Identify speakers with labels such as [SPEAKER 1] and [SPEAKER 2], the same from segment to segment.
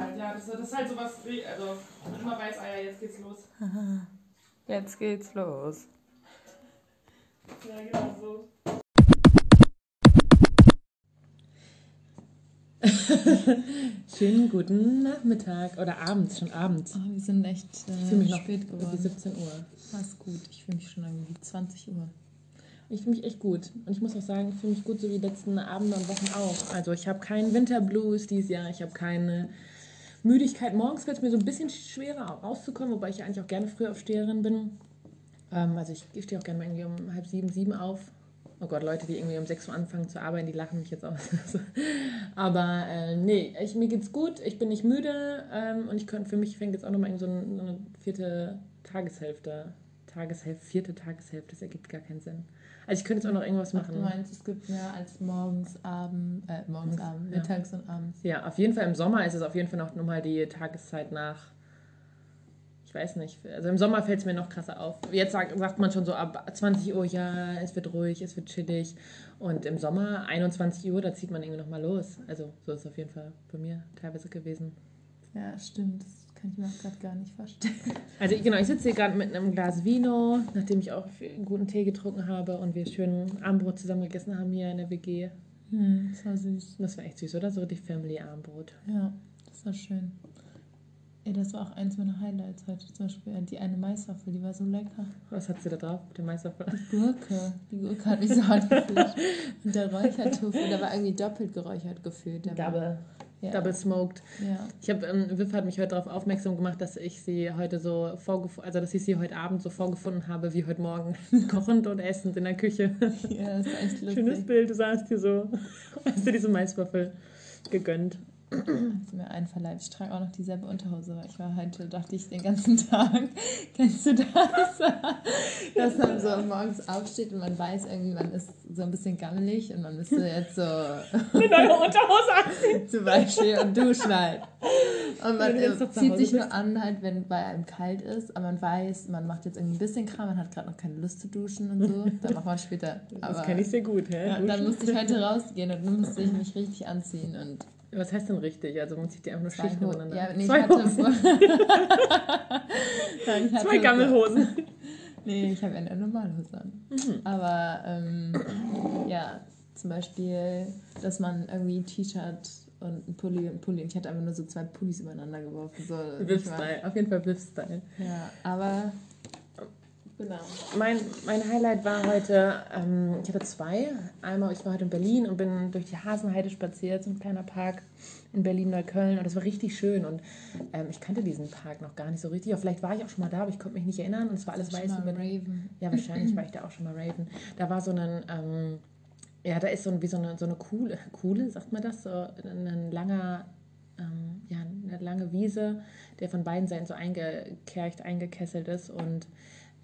[SPEAKER 1] halt, ja. Das, das ist halt sowas, also man immer weiß, ah ja, jetzt geht's los.
[SPEAKER 2] Jetzt geht's los.
[SPEAKER 1] Ja, genau so.
[SPEAKER 3] Schönen guten Nachmittag oder abends, schon abends.
[SPEAKER 2] Oh, wir sind echt
[SPEAKER 3] Ich
[SPEAKER 2] äh,
[SPEAKER 3] fühle mich noch
[SPEAKER 2] spät
[SPEAKER 3] irgendwie
[SPEAKER 2] geworden.
[SPEAKER 3] 17 Uhr.
[SPEAKER 2] Fast gut. Ich fühle mich schon irgendwie 20 Uhr.
[SPEAKER 3] Ich fühle mich echt gut. Und ich muss auch sagen, ich fühle mich gut, so wie die letzten Abende und Wochen auch. Also ich habe keinen Winterblues dieses Jahr, ich habe keine Müdigkeit. Morgens wird es mir so ein bisschen schwerer rauszukommen, wobei ich ja eigentlich auch gerne Frühaufsteherin bin. Ähm, also ich, ich stehe auch gerne mal irgendwie um halb sieben, sieben auf. Oh Gott, Leute, die irgendwie um 6 Uhr anfangen zu arbeiten, die lachen mich jetzt aus. Aber äh, nee, ich, mir geht's gut, ich bin nicht müde ähm, und ich könnte, für mich fängt jetzt auch nochmal so, so eine vierte Tageshälfte. Tageshälfte, vierte Tageshälfte, das ergibt gar keinen Sinn. Also ich könnte jetzt auch noch irgendwas
[SPEAKER 2] Ach,
[SPEAKER 3] machen.
[SPEAKER 2] du meinst, es gibt mehr als morgens, Abend, äh, morgens,
[SPEAKER 3] Ja.
[SPEAKER 2] Abend, mittags und abends.
[SPEAKER 3] Ja, auf jeden Fall im Sommer ist es auf jeden Fall noch nochmal die Tageszeit nach. Ich weiß nicht. Also im Sommer fällt es mir noch krasser auf. Jetzt sagt, sagt man schon so ab 20 Uhr, ja, es wird ruhig, es wird chillig. Und im Sommer, 21 Uhr, da zieht man irgendwie nochmal los. Also so ist es auf jeden Fall bei mir teilweise gewesen.
[SPEAKER 2] Ja, stimmt. Das kann ich mir auch gerade gar nicht vorstellen.
[SPEAKER 3] Also genau, ich sitze hier gerade mit einem Glas Vino, nachdem ich auch viel guten Tee getrunken habe und wir schön Abendbrot zusammen gegessen haben hier in der WG.
[SPEAKER 2] Hm, das war süß.
[SPEAKER 3] Das war echt süß, oder? So richtig Family-Abendbrot.
[SPEAKER 2] Ja, das war schön. Ey, das war auch eins meiner Highlights heute zum Beispiel. Die eine Maiswaffel, die war so lecker.
[SPEAKER 3] Was hat sie da drauf? Den Meisterfall?
[SPEAKER 2] Die Gurke. Die Gurke hat mich so hart gefühlt. Und der Räuchertofu, der war irgendwie doppelt geräuchert gefühlt. Der war,
[SPEAKER 3] Double.
[SPEAKER 2] ja,
[SPEAKER 3] Double smoked.
[SPEAKER 2] Ja.
[SPEAKER 3] Ich habe, ähm, Viv hat mich heute darauf aufmerksam gemacht, dass ich sie heute so vorgefunden, also dass ich sie heute Abend so vorgefunden habe wie heute Morgen, kochend und essend in der Küche.
[SPEAKER 2] ja, das ist echt lustig.
[SPEAKER 3] Schönes Bild, du saßt hier so, hast dir diese Maiswaffel gegönnt.
[SPEAKER 2] Du mir einverleibt. Ich trage auch noch dieselbe Unterhose, weil ich war heute, dachte ich, den ganzen Tag, kennst du das? Dass man so morgens aufsteht und man weiß irgendwie, man ist so ein bisschen gammelig und man müsste jetzt so
[SPEAKER 3] Eine neue Unterhose anziehen.
[SPEAKER 2] zum Beispiel und duschen halt. Und man zieht sich nur an, halt, wenn bei einem kalt ist, aber man weiß, man macht jetzt irgendwie ein bisschen Kram, man hat gerade noch keine Lust zu duschen und so. Dann macht man später.
[SPEAKER 3] Das
[SPEAKER 2] Aber
[SPEAKER 3] kenne ich sehr gut, hä?
[SPEAKER 2] ja, dann musste ich heute rausgehen und dann musste ich mich richtig anziehen und
[SPEAKER 3] Was heißt denn richtig? Also man zieht die einfach nur
[SPEAKER 2] Zwei
[SPEAKER 3] Schichten übereinander.
[SPEAKER 2] Ja, nee,
[SPEAKER 3] Zwei
[SPEAKER 2] ich hatte
[SPEAKER 3] Hosen.
[SPEAKER 2] Nein, ich hatte
[SPEAKER 3] Zwei Gammelhosen.
[SPEAKER 2] Nee, ich habe eine Normalhose an.
[SPEAKER 3] Mhm.
[SPEAKER 2] Aber ähm, ja, zum Beispiel, dass man irgendwie ein T-Shirt und ein Pulli und ein Pulli. Und ich hatte einfach nur so zwei Pullis übereinander geworfen. So,
[SPEAKER 3] Viv-Style, auf jeden Fall Viv-Style.
[SPEAKER 2] Ja, aber genau.
[SPEAKER 3] Mein, mein Highlight war heute, ähm, ich hatte zwei. Einmal, ich war heute in Berlin und bin durch die Hasenheide spaziert, so ein kleiner Park in Berlin-Neukölln. Und das war richtig schön. Und ähm, ich kannte diesen Park noch gar nicht so richtig. Aber vielleicht war ich auch schon mal da, aber ich konnte mich nicht erinnern. Und es war alles
[SPEAKER 2] Schon
[SPEAKER 3] weiß
[SPEAKER 2] mal
[SPEAKER 3] über
[SPEAKER 2] Raven.
[SPEAKER 3] Ja, wahrscheinlich war ich da auch schon mal Raven. Da war so ein, ähm, ja, da ist so, ein, wie so eine, so eine Kuhle, Kuhle, sagt man das? So ein, ein langer, ähm, ja, eine lange Wiese, der von beiden Seiten so eingekercht, eingekesselt ist und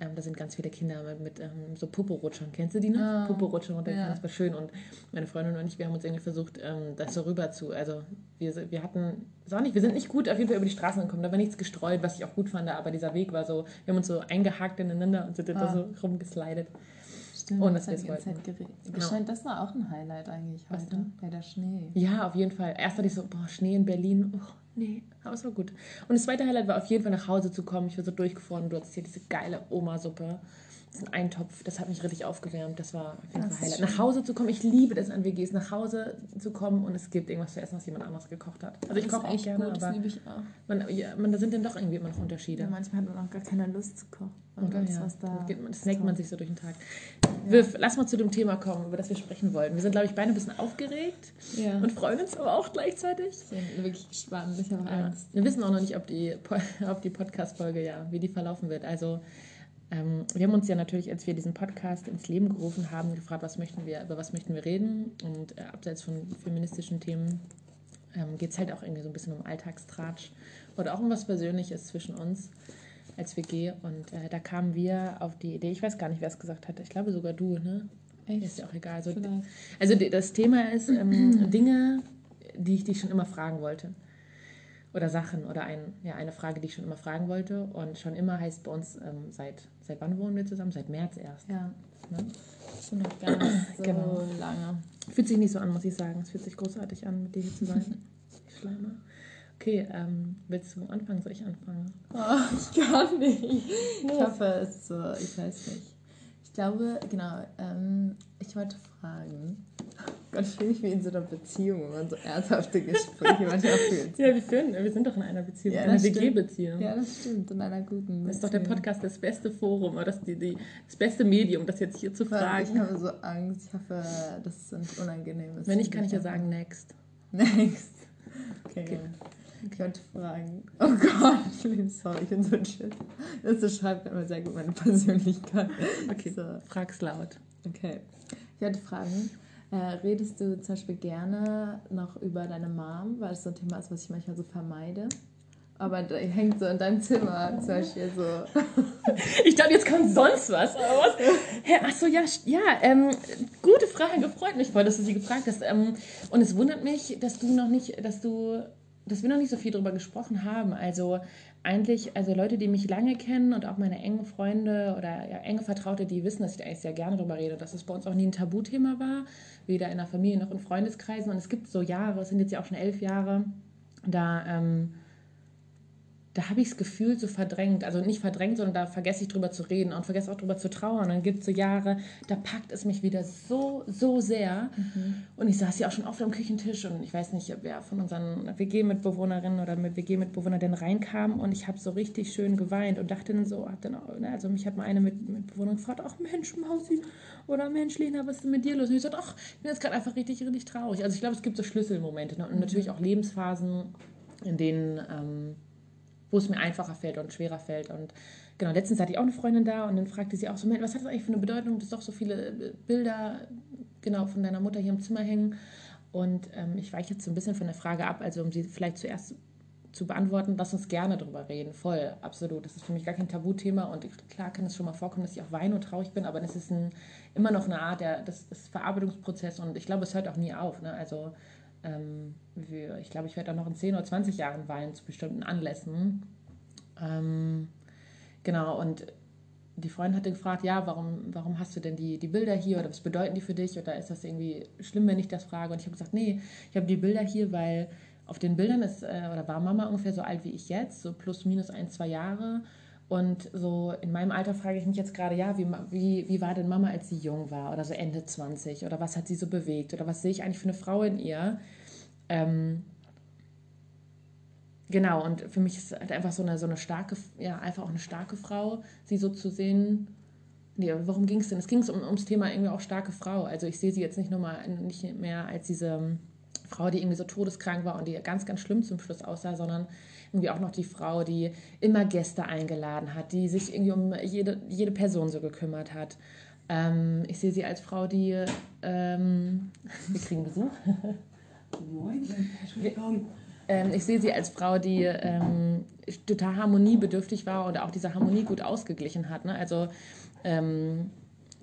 [SPEAKER 3] ähm, da sind ganz viele Kinder mit, mit ähm, so Poporutschern. Kennst du die noch?
[SPEAKER 2] Ah,
[SPEAKER 3] Poporutschern runtergegangen,
[SPEAKER 2] ja.
[SPEAKER 3] das war schön. Und meine Freundin und ich, wir haben uns irgendwie versucht, ähm, das so rüber zu, also wir, wir hatten, auch nicht, wir sind nicht gut auf jeden Fall über die Straßen gekommen, da war nichts gestreut, was ich auch gut fand, aber dieser Weg war so, wir haben uns so eingehakt ineinander und sind da
[SPEAKER 2] Ah.
[SPEAKER 3] so rumgeslidet.
[SPEAKER 2] Stimmt,
[SPEAKER 3] Und
[SPEAKER 2] das
[SPEAKER 3] wir es
[SPEAKER 2] geregnet.
[SPEAKER 3] Genau.
[SPEAKER 2] Scheint, das war auch ein Highlight eigentlich heute. Ja, der Schnee.
[SPEAKER 3] Ja, auf jeden Fall. Erst hatte ich so, boah, Schnee in Berlin. Oh, nee, aber es war gut. Und das zweite Highlight war auf jeden Fall nach Hause zu kommen. Ich war so durchgefroren. Du hattest hier diese geile Oma-Suppe. Das ist ein Eintopf. Das hat mich richtig aufgewärmt. Das war auf jeden
[SPEAKER 2] Das
[SPEAKER 3] Fall Highlight. Nach Hause zu kommen. Ich liebe das an WGs. Nach Hause zu kommen und es gibt irgendwas zu essen, was jemand anderes gekocht hat. Also ich
[SPEAKER 2] Das
[SPEAKER 3] koche auch gerne,
[SPEAKER 2] gut, das
[SPEAKER 3] aber
[SPEAKER 2] liebe ich auch.
[SPEAKER 3] man, ja, man, da sind dann doch irgendwie immer noch Unterschiede.
[SPEAKER 2] Ja, manchmal hat man auch gar keine Lust zu kochen. Und das,
[SPEAKER 3] Ja.
[SPEAKER 2] was da
[SPEAKER 3] man, snackt man sich so durch den Tag. Viv, lass mal zu dem Thema kommen, über das wir sprechen wollten. Wir sind, glaube ich, beide ein bisschen aufgeregt und freuen uns aber auch gleichzeitig.
[SPEAKER 2] Ich bin wirklich gespannt. Ich habe. Angst.
[SPEAKER 3] Wir wissen auch noch nicht, ob die, ob die Podcast-Folge, ja, wie die verlaufen wird. Also, ähm, wir haben uns ja natürlich, als wir diesen Podcast ins Leben gerufen haben, gefragt, was möchten wir, über was möchten wir reden. Und äh, abseits von feministischen Themen ähm, geht es halt auch irgendwie so ein bisschen um Alltagstratsch oder auch um was Persönliches zwischen uns als WG. Und äh, da kamen wir auf die Idee, ich weiß gar nicht, wer es gesagt hatte, ich glaube sogar du, ne?
[SPEAKER 2] Echt?
[SPEAKER 3] Ist ja auch egal. Also, also das Thema ist ähm, Dinge, die ich dich schon immer fragen wollte. Oder Sachen oder ein, ja, eine Frage, die ich schon immer fragen wollte. Und schon immer heißt bei uns, ähm, seit, seit wann wohnen wir zusammen? Seit März erst.
[SPEAKER 2] Ja,
[SPEAKER 3] Ne?
[SPEAKER 2] schon noch gar nicht so
[SPEAKER 3] Genau.
[SPEAKER 2] lange.
[SPEAKER 3] Fühlt sich nicht so an, muss ich sagen. Es fühlt sich großartig an, mit dir hier zu sein. Ich schleime. Okay, ähm, willst du anfangen? Soll ich anfangen?
[SPEAKER 2] Oh, ich kann nicht. Ich hoffe, es ist so, ich weiß nicht. Ich glaube, genau, ähm, ich wollte fragen. Gott, ich fühle mich wie in so einer Beziehung, wenn man so ernsthafte Gespräche manchmal fühlt.
[SPEAKER 3] Ja, wir, führen, wir sind doch in einer Beziehung,
[SPEAKER 2] Ja,
[SPEAKER 3] einer
[SPEAKER 2] das stimmt.
[SPEAKER 3] WG-Beziehung.
[SPEAKER 2] Ja, das stimmt, in einer guten
[SPEAKER 3] Das ist doch der. Podcast, das beste Forum, oder das, die, die, das beste Medium, das jetzt hier zu
[SPEAKER 2] allem, Ich
[SPEAKER 3] fragen.
[SPEAKER 2] habe so Angst. Ich hoffe, das sind unangenehme
[SPEAKER 3] Wenn nicht, kann ich ja sagen, next.
[SPEAKER 2] Next. Okay.
[SPEAKER 3] Okay.
[SPEAKER 2] Ich wollte fragen. Oh Gott, ich bin sorry, ich bin so chill. Das beschreibt immer sehr gut meine Persönlichkeit.
[SPEAKER 3] Okay,
[SPEAKER 2] So,
[SPEAKER 3] frag's laut.
[SPEAKER 2] okay. Ich wollte fragen, äh, redest du zum Beispiel gerne noch über deine Mom, weil es so ein Thema ist, was ich manchmal so vermeide? Aber da hängt so in deinem Zimmer zum Beispiel so.
[SPEAKER 3] Ich dachte, jetzt kommt sonst was. Was? Hä, ach so, ja, ja ähm, gute Frage. Freut mich voll, dass du sie gefragt hast. Ähm, und es wundert mich, dass du noch nicht, dass du, dass wir noch nicht so viel darüber gesprochen haben. Also eigentlich, also Leute, die mich lange kennen und auch meine engen Freunde oder ja, enge Vertraute, die wissen, dass ich da eigentlich sehr gerne drüber rede, dass es bei uns auch nie ein Tabuthema war, weder in der Familie noch in Freundeskreisen. Und es gibt so Jahre, es sind jetzt ja auch schon elf Jahre, da ähm, da habe ich das Gefühl so verdrängt, also nicht verdrängt, sondern da vergesse ich drüber zu reden und vergesse auch drüber zu trauern. Und dann gibt es so Jahre, da packt es mich wieder so, so sehr. Und ich saß ja auch schon oft am Küchentisch und ich weiß nicht, wer von unseren WG-Mitbewohnerinnen oder mit WG-Mitbewohnern denn reinkam und ich habe so richtig schön geweint und dachte dann so, hab dann auch, ne, also mich hat mal eine mit, Mitbewohnerin gefragt, ach Mensch, Mausi, oder Mensch, Lena, was ist denn mit dir los? Und ich sagte, ach, ich bin jetzt gerade einfach richtig, richtig traurig. Also ich glaube, es gibt so Schlüsselmomente ne? und natürlich auch Lebensphasen, in denen... Ähm, wo es mir einfacher fällt und schwerer fällt. Und genau, letztens hatte ich auch eine Freundin da und dann fragte sie auch so, was hat das eigentlich für eine Bedeutung, dass doch so viele äh, Bilder genau von deiner Mutter hier im Zimmer hängen. Und ähm, ich weiche jetzt so ein bisschen von der Frage ab, also um sie vielleicht zuerst zu beantworten, lass uns gerne drüber reden. Voll, absolut. Das ist für mich gar kein Tabuthema und klar kann es schon mal vorkommen, dass ich auch weine und traurig bin, aber das ist ein, immer noch eine Art, der, das ist Verarbeitungsprozess und ich glaube, es hört auch nie auf. Ne? Also ähm, ich glaube, ich werde auch noch in 10 oder 20 Jahren weinen zu bestimmten Anlässen. Ähm, genau, und die Freundin hatte gefragt, ja, warum, warum hast du denn die, die Bilder hier oder was bedeuten die für dich oder ist das irgendwie schlimm, wenn ich das frage? Und ich habe gesagt, nee, ich habe die Bilder hier, weil auf den Bildern ist, äh, oder war Mama ungefähr so alt wie ich jetzt, so plus minus ein, zwei Jahre. Und so in meinem Alter frage ich mich jetzt gerade, ja, wie, wie, wie war denn Mama, als sie jung war oder so Ende 20 oder was hat sie so bewegt oder was sehe ich eigentlich für eine Frau in ihr? Ähm, genau, und für mich ist halt einfach so eine, so eine starke, ja, einfach auch eine starke Frau, sie so zu sehen. Nee, worum ging es denn? Es ging um, ums Thema irgendwie auch starke Frau. Also ich sehe sie jetzt nicht nur mal nicht mehr als diese Frau, die irgendwie so todeskrank war und die ganz, ganz schlimm zum Schluss aussah, sondern irgendwie auch noch die Frau, die immer Gäste eingeladen hat, die sich irgendwie um jede, jede Person so gekümmert hat. Ähm, ich sehe sie als Frau, die ähm, wir kriegen Besuch.
[SPEAKER 4] Moin, Entschuldigung.
[SPEAKER 3] Ähm, ich sehe sie als Frau, die ähm, total harmoniebedürftig war oder auch diese Harmonie gut ausgeglichen hat. Ne? Also ähm,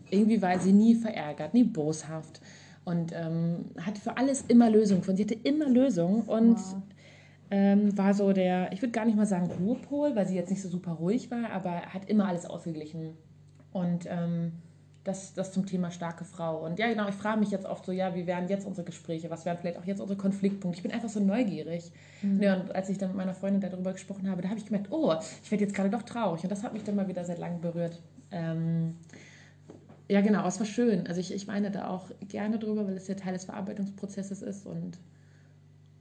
[SPEAKER 3] irgendwie war sie nie verärgert, nie boshaft und ähm, hatte für alles immer Lösungen gefunden. Sie hatte immer Lösungen und
[SPEAKER 2] Wow.
[SPEAKER 3] Ähm, war so der, ich würde gar nicht mal sagen Ruhepol, weil sie jetzt nicht so super ruhig war, aber hat immer alles ausgeglichen. Und ähm, das, das zum Thema starke Frau. Und ja, genau, ich frage mich jetzt oft so, ja, wie wären jetzt unsere Gespräche? Was wären vielleicht auch jetzt unsere Konfliktpunkte? Ich bin einfach so neugierig. Ja, und als ich dann mit meiner Freundin darüber gesprochen habe, da habe ich gemerkt, oh, ich werde jetzt gerade doch traurig. Und das hat mich dann mal wieder seit langem berührt. Ähm, ja, genau, es war schön. Also ich, ich weine da auch gerne drüber, weil es ja Teil des Verarbeitungsprozesses ist. Und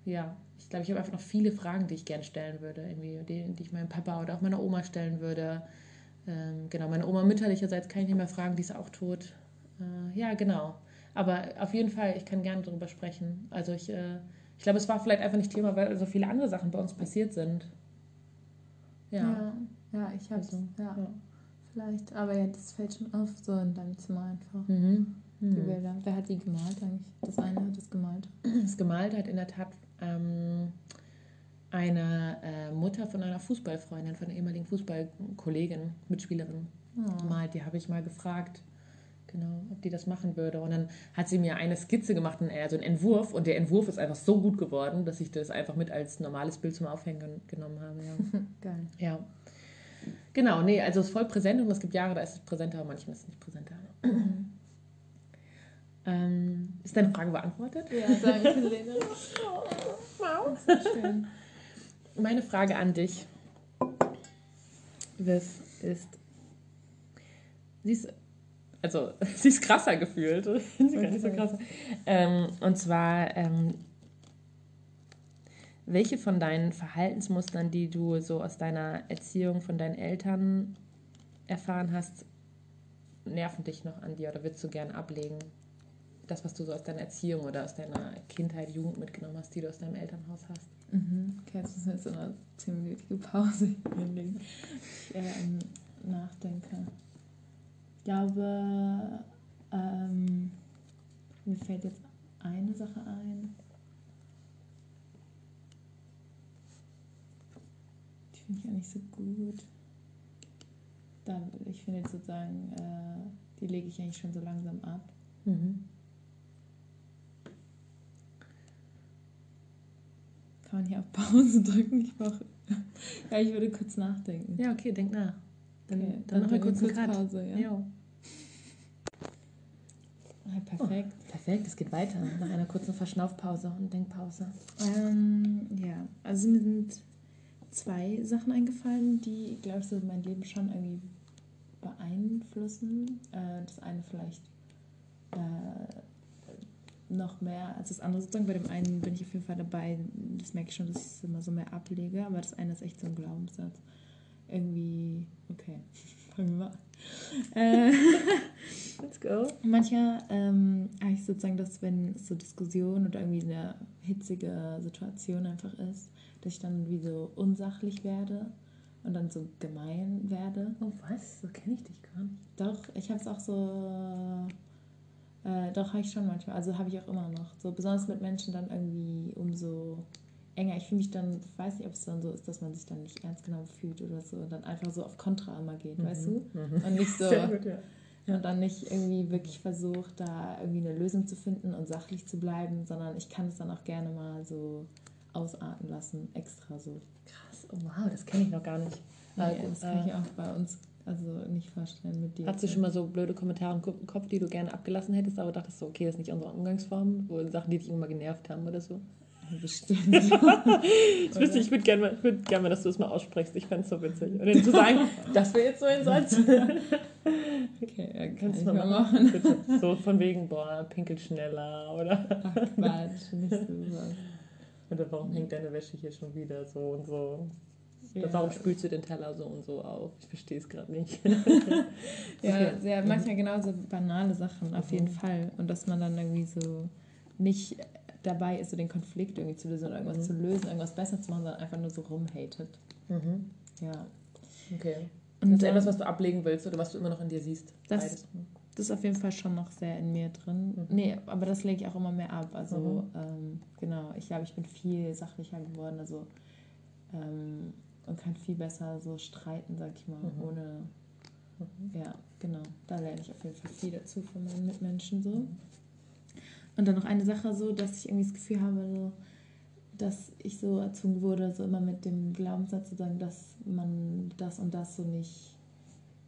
[SPEAKER 3] ja, ich glaube, ich habe einfach noch viele Fragen, die ich gerne stellen würde, irgendwie, die, die ich meinem Papa oder auch meiner Oma stellen würde. Ähm, genau, meine Oma mütterlicherseits kann ich nicht mehr fragen, die ist auch tot. Äh, ja, genau. Aber auf jeden Fall, ich kann gerne darüber sprechen. Also ich, äh, ich glaube, es war vielleicht einfach nicht Thema, weil so viele andere Sachen bei uns passiert sind. Ja.
[SPEAKER 2] Ja, ja ich hab's.
[SPEAKER 3] Also,
[SPEAKER 2] ja,
[SPEAKER 3] ja.
[SPEAKER 2] vielleicht. Aber ja, das fällt schon auf, so in deinem Zimmer einfach.
[SPEAKER 3] Mhm.
[SPEAKER 2] Die
[SPEAKER 3] Mhm.
[SPEAKER 2] Bilder. Wer hat die gemalt eigentlich? Das eine hat das gemalt.
[SPEAKER 3] Das gemalt hat in der Tat ähm, eine äh, Mutter von einer Fußballfreundin, von einer ehemaligen Fußballkollegin, Mitspielerin.
[SPEAKER 2] Oh.
[SPEAKER 3] Gemalt, die habe ich mal gefragt, genau, ob die das machen würde. Und dann hat sie mir eine Skizze gemacht, also einen Entwurf. Und der Entwurf ist einfach so gut geworden, dass ich das einfach mit als normales Bild zum Aufhängen gen- genommen habe. Ja.
[SPEAKER 2] Geil.
[SPEAKER 3] ja. Genau, nee, also es ist voll präsent und es gibt Jahre, da ist es präsenter, aber manchmal ist es nicht präsenter. ähm, ist deine Frage beantwortet?
[SPEAKER 2] Ja, danke, Lena. Schön.
[SPEAKER 3] meine Frage an dich, Viv, ist, sie ist, also, sie ist krasser gefühlt, sie gar nicht so krass. Ähm, und zwar, ähm, welche von deinen Verhaltensmustern, die du so aus deiner Erziehung von deinen Eltern erfahren hast, nerven dich noch an dir oder würdest du gern ablegen? Das, was du so aus deiner Erziehung oder aus deiner Kindheit, Jugend mitgenommen hast, die du aus deinem Elternhaus hast.
[SPEAKER 2] Mhm. Okay, jetzt wir jetzt so eine zehnminütige Pause hinlegen. Ich ähm, nachdenke. Ich glaube, ähm, mir fällt jetzt eine Sache ein. Die finde ich auch nicht so gut. Da, ich finde jetzt sozusagen, äh, die lege ich eigentlich schon so langsam ab.
[SPEAKER 3] Mhm.
[SPEAKER 2] Kann man hier auf Pause drücken? Ich brauche. ja, ich würde kurz nachdenken.
[SPEAKER 3] Ja, okay, denk nach. Dann,
[SPEAKER 2] Okay,
[SPEAKER 3] dann, machen wir kurz einen Cut.
[SPEAKER 2] Pause, ja.
[SPEAKER 3] Jo.
[SPEAKER 2] Ah, perfekt.
[SPEAKER 3] Perfekt, es geht weiter. Nach einer kurzen Verschnaufpause und Denkpause.
[SPEAKER 2] Ähm, ja, also mir sind zwei Sachen eingefallen, die, glaube ich, so mein Leben schon irgendwie beeinflussen. Äh, das eine vielleicht äh, noch mehr als das andere sozusagen. Bei dem einen bin ich auf jeden Fall dabei, das merke ich schon, dass ich es immer so mehr ablege, aber das eine ist echt so ein Glaubenssatz. Irgendwie, okay, fangen wir mal an. Äh,
[SPEAKER 3] Let's go.
[SPEAKER 2] Manchmal ähm, habe ich sozusagen, dass wenn es so Diskussion oder irgendwie eine hitzige Situation einfach ist, dass ich dann wie so unsachlich werde und dann so gemein werde.
[SPEAKER 3] Oh, was? So kenne ich dich gar nicht.
[SPEAKER 2] Doch, ich habe es auch so, äh, doch habe ich schon manchmal, also habe ich auch immer noch. So besonders mit Menschen dann irgendwie umso enger. Ich fühle mich dann, ich weiß nicht, ob es dann so ist, dass man sich dann nicht ernst genommen fühlt oder so und dann einfach so auf Kontra immer geht, weißt du? Und nicht so.
[SPEAKER 3] Sehr gut, ja.
[SPEAKER 2] Und dann nicht irgendwie wirklich versucht, da irgendwie eine Lösung zu finden und sachlich zu bleiben, sondern ich kann es dann auch gerne mal so ausarten lassen, extra so.
[SPEAKER 3] Krass, oh wow, das kenne ich noch gar nicht.
[SPEAKER 2] Ja,
[SPEAKER 3] Äh,
[SPEAKER 2] das kann ich auch bei uns also nicht vorstellen mit dir.
[SPEAKER 3] Hast du schon mal so blöde Kommentare im Ko- Kopf, die du gerne abgelassen hättest, aber dachtest so, okay, das ist nicht unsere Umgangsform, wo Sachen, die dich immer genervt haben oder so?
[SPEAKER 2] Bestimmt.
[SPEAKER 3] Ich wüsste, ich würde gerne mal, würd gern mal, dass du es mal aussprichst. Ich fände es so witzig. Und dann zu sagen, das wäre jetzt so ein Satz.
[SPEAKER 2] Okay, ja, kann
[SPEAKER 3] Kannst du
[SPEAKER 2] mal machen.
[SPEAKER 3] Bitte. So von wegen, boah, pinkelt schneller oder,
[SPEAKER 2] Ach Quatsch, nicht so was.
[SPEAKER 3] oder warum hängt deine Wäsche hier schon wieder so und so.
[SPEAKER 2] Ja.
[SPEAKER 3] Warum spülst du den Teller so und so auf? Ich verstehe es gerade nicht.
[SPEAKER 2] Ja,
[SPEAKER 3] Okay.
[SPEAKER 2] sehr, manchmal genauso banale Sachen, auf jeden
[SPEAKER 3] Mhm.
[SPEAKER 2] Fall. Und dass man dann irgendwie so nicht dabei ist, so den Konflikt irgendwie zu lösen oder irgendwas
[SPEAKER 3] Mhm.
[SPEAKER 2] zu lösen, irgendwas besser zu machen, sondern einfach nur so rumhatet.
[SPEAKER 3] Mhm.
[SPEAKER 2] Ja.
[SPEAKER 3] Okay.
[SPEAKER 2] Und
[SPEAKER 3] Das ist etwas, was du ablegen willst oder was du immer noch in dir siehst?
[SPEAKER 2] Das-
[SPEAKER 3] Beides.
[SPEAKER 2] Das ist auf jeden Fall schon noch sehr in mir drin.
[SPEAKER 3] Mhm.
[SPEAKER 2] Nee, aber das lege ich auch immer mehr ab. Also,
[SPEAKER 3] Mhm.
[SPEAKER 2] ähm, genau, ich glaube, ich bin viel sachlicher geworden. Also, ähm, und kann viel besser so streiten, sag ich mal,
[SPEAKER 3] Mhm.
[SPEAKER 2] ohne.
[SPEAKER 3] Mhm.
[SPEAKER 2] Ja, genau. Da lerne ich auf jeden Fall viel dazu von meinen Mitmenschen so. Und dann noch eine Sache so, dass ich irgendwie das Gefühl habe, so, dass ich so erzogen wurde, so immer mit dem Glaubenssatz zu sagen, dass man das und das so nicht,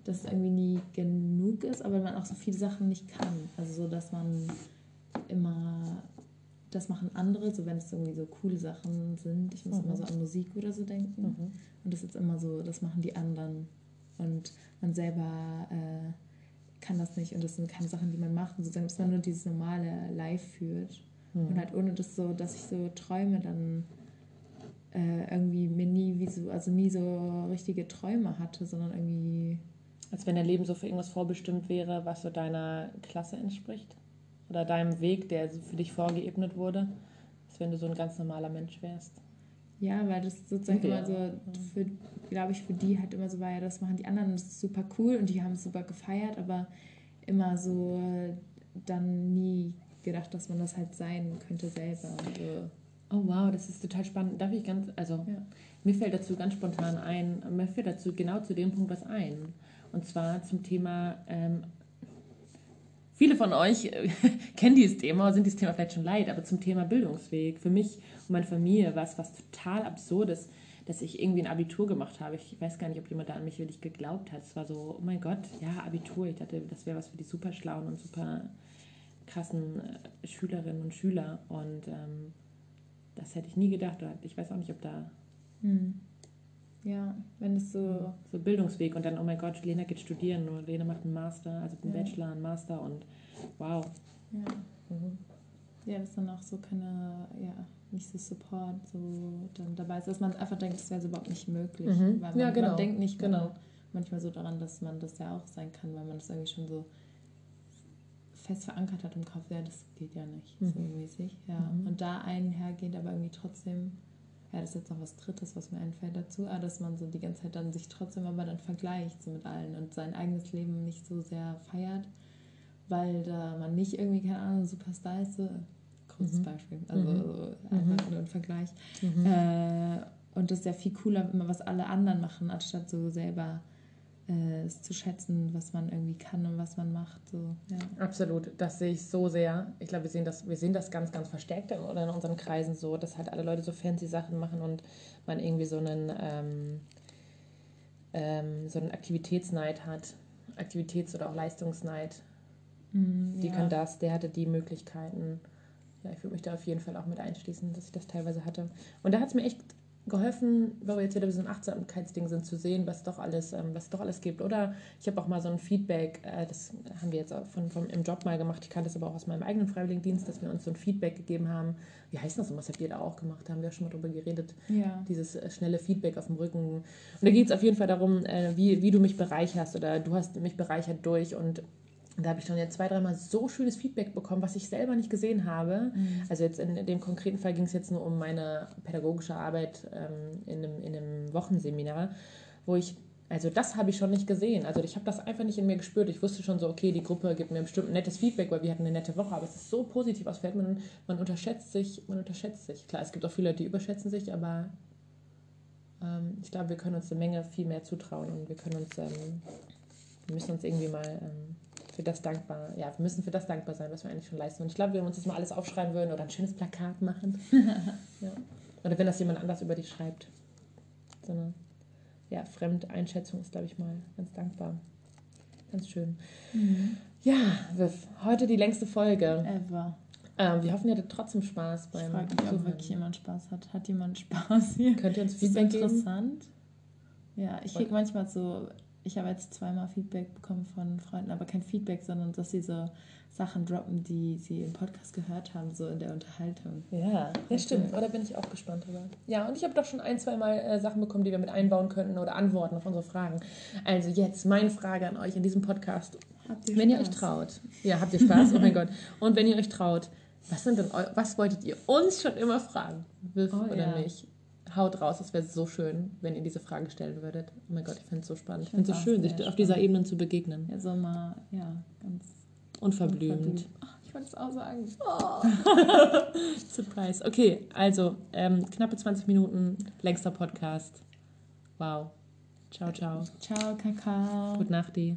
[SPEAKER 2] dass es irgendwie nie genug ist, aber man auch so viele Sachen nicht kann. Also so, dass man immer, das machen andere, so wenn es irgendwie so coole Sachen sind. Ich muss
[SPEAKER 3] Mhm.
[SPEAKER 2] immer so an Musik oder so denken.
[SPEAKER 3] Mhm.
[SPEAKER 2] Und das ist immer so, das machen die anderen. Und man selber äh, kann das nicht. Und das sind keine Sachen, die man macht. Und sozusagen, dass man nur dieses normale Live führt.
[SPEAKER 3] Mhm.
[SPEAKER 2] Und halt ohne das so, dass ich so träume, dann äh, irgendwie mir nie wie so, also nie so richtige Träume hatte, sondern irgendwie.
[SPEAKER 3] Als wenn dein Leben so für irgendwas vorbestimmt wäre, was so deiner Klasse entspricht. Oder deinem Weg, der für dich vorgeebnet wurde. Als wenn du so ein ganz normaler Mensch wärst.
[SPEAKER 2] Ja, weil das sozusagen
[SPEAKER 3] Ja.
[SPEAKER 2] immer so, für, glaube ich, für die halt immer so war, ja, das machen die anderen, das ist super cool und die haben es super gefeiert, aber immer so äh, dann nie gedacht, dass man das halt sein könnte selber. So.
[SPEAKER 3] Oh wow, das ist total spannend. Darf ich ganz, also
[SPEAKER 2] Ja.
[SPEAKER 3] mir fällt dazu ganz spontan ein, mir fällt dazu genau zu dem Punkt was ein. Und zwar zum Thema, ähm, viele von euch äh, kennen dieses Thema, sind dieses Thema vielleicht schon leid, aber zum Thema Bildungsweg. Für mich und meine Familie war es was total Absurdes, dass ich irgendwie ein Abitur gemacht habe. Ich weiß gar nicht, ob jemand da an mich wirklich geglaubt hat. Es war so, oh mein Gott, ja, Abitur. Ich dachte, das wäre was für die super schlauen und super krassen äh, Schülerinnen und Schüler. Und ähm, das hätte ich nie gedacht. Ich weiß auch nicht, ob da
[SPEAKER 2] Hm. Wenn es so.
[SPEAKER 3] So Bildungsweg und dann, oh mein Gott, Lena geht studieren oder Lena macht einen Master, also einen
[SPEAKER 2] Ja.
[SPEAKER 3] Bachelor, einen Master und wow.
[SPEAKER 2] Ja.
[SPEAKER 3] Mhm.
[SPEAKER 2] Ja, dass dann auch so keine, ja, nicht so Support so dann dabei ist, dass man einfach denkt, das wäre so überhaupt nicht möglich.
[SPEAKER 3] Mhm.
[SPEAKER 2] Weil man,
[SPEAKER 3] Ja, genau.
[SPEAKER 2] man denkt nicht
[SPEAKER 3] Genau.
[SPEAKER 2] genau. manchmal so daran, dass man das ja auch sein kann, weil man das irgendwie schon so fest verankert hat im Kopf, ja, das geht ja nicht,
[SPEAKER 3] Mhm.
[SPEAKER 2] so mäßig. Ja.
[SPEAKER 3] Mhm.
[SPEAKER 2] Und da einhergeht aber irgendwie trotzdem, ja, das ist jetzt noch was Drittes, was mir einfällt dazu, aber dass man so die ganze Zeit dann sich trotzdem aber dann vergleicht so mit allen und sein eigenes Leben nicht so sehr feiert, weil da man nicht irgendwie, keine Ahnung, Superstar ist, so, kurzes
[SPEAKER 3] Mhm.
[SPEAKER 2] Beispiel, also
[SPEAKER 3] Mhm.
[SPEAKER 2] so einfach nur ein Vergleich.
[SPEAKER 3] Mhm.
[SPEAKER 2] Äh, und das ist ja viel cooler, immer was alle anderen machen, anstatt so selber äh, es zu schätzen, was man irgendwie kann und was man macht. So, ja.
[SPEAKER 3] Absolut, das sehe ich so sehr. Ich glaube, wir sehen das, wir sehen das ganz, ganz verstärkt in, oder in unseren Kreisen so, dass halt alle Leute so fancy Sachen machen und man irgendwie so einen, ähm, ähm, so einen Aktivitätsneid hat. Aktivitäts- oder auch Leistungsneid.
[SPEAKER 2] Mm,
[SPEAKER 3] Die
[SPEAKER 2] ja.
[SPEAKER 3] kann das, der hatte die Möglichkeiten. Ja, ich würde mich da auf jeden Fall auch mit einschließen, dass ich das teilweise hatte. Und da hat es mir echt geholfen, weil wir jetzt wieder bei diesem Achtsamkeitsding sind, zu sehen, was doch alles, ähm, was doch alles gibt. Oder ich habe auch mal so ein Feedback, äh, das haben wir jetzt auch von, vom, im Job mal gemacht, ich kannte das aber auch aus meinem eigenen Freiwilligendienst, dass wir uns so ein Feedback gegeben haben. Wie heißt das? Und was habt ihr da auch gemacht? Da haben wir auch schon mal drüber geredet
[SPEAKER 2] Ja.
[SPEAKER 3] dieses äh, schnelle Feedback auf dem Rücken. Und da geht es auf jeden Fall darum, äh, wie, wie du mich bereicherst oder du hast mich bereichert durch. Und da habe ich schon jetzt zwei, dreimal so schönes Feedback bekommen, was ich selber nicht gesehen habe.
[SPEAKER 2] Mhm.
[SPEAKER 3] Also jetzt in dem konkreten Fall ging es jetzt nur um meine pädagogische Arbeit ähm, in, einem, in einem Wochenseminar, wo ich, also das habe ich schon nicht gesehen. Also ich habe das einfach nicht in mir gespürt. Ich wusste schon so, okay, die Gruppe gibt mir bestimmt ein nettes Feedback, weil wir hatten eine nette Woche, aber es ist so positiv ausfällt, man, man unterschätzt sich, man unterschätzt sich. Klar, es gibt auch viele Leute, die überschätzen sich, aber ähm, ich glaube, wir können uns eine Menge viel mehr zutrauen und wir können uns, ähm, wir müssen uns irgendwie mal ähm, für das dankbar, ja, wir müssen für das dankbar sein, was wir eigentlich schon leisten. Und ich glaube, wenn wir uns das mal alles aufschreiben würden oder ein schönes Plakat machen, ja. oder wenn das jemand anders über dich schreibt, so eine ja, Fremdeinschätzung ist, glaube ich, mal ganz dankbar. Ganz schön.
[SPEAKER 2] Mhm.
[SPEAKER 3] Ja, Viv, heute die längste Folge.
[SPEAKER 2] Ever.
[SPEAKER 3] Ähm, wir hoffen, ihr hattet trotzdem Spaß
[SPEAKER 2] Ich
[SPEAKER 3] beim
[SPEAKER 2] frage mich, ob wirklich jemand Spaß hat. Hat jemand Spaß hier?
[SPEAKER 3] Könnt ihr uns Feedback geben?
[SPEAKER 2] interessant? Ja, ich kriege manchmal so, ich habe jetzt zweimal Feedback bekommen von Freunden, aber kein Feedback, sondern dass sie so Sachen droppen, die sie im Podcast gehört haben, so in der Unterhaltung.
[SPEAKER 3] Ja, ja stimmt. Oder bin ich auch gespannt drüber. Ja, und ich habe doch schon ein, zwei Mal äh, Sachen bekommen, die wir mit einbauen könnten oder Antworten auf unsere Fragen. Also jetzt meine Frage an euch in diesem Podcast.
[SPEAKER 2] Habt
[SPEAKER 3] Wenn ihr euch
[SPEAKER 2] Spaß?
[SPEAKER 3] traut. Ja, habt ihr Spaß? Oh mein Gott. Und wenn ihr euch traut, was sind denn was wolltet ihr uns schon immer fragen? Wilf
[SPEAKER 2] Oh,
[SPEAKER 3] oder
[SPEAKER 2] ja.
[SPEAKER 3] mich? Haut raus, es wäre so schön, wenn ihr diese Frage stellen würdet. Oh mein Gott, ich finde es so spannend. Ich finde es so schön, sich auf dieser. Ebene zu begegnen.
[SPEAKER 2] Ja, so mal, ja, ganz
[SPEAKER 3] Unverblümt.
[SPEAKER 2] unverblümt. Ach, ich wollte es auch sagen.
[SPEAKER 3] Surprise. Okay, also ähm, knappe 20 Minuten, längster Podcast. Wow. Ciao, ciao.
[SPEAKER 2] Ciao, Kakao.
[SPEAKER 3] Gute Nacht, die.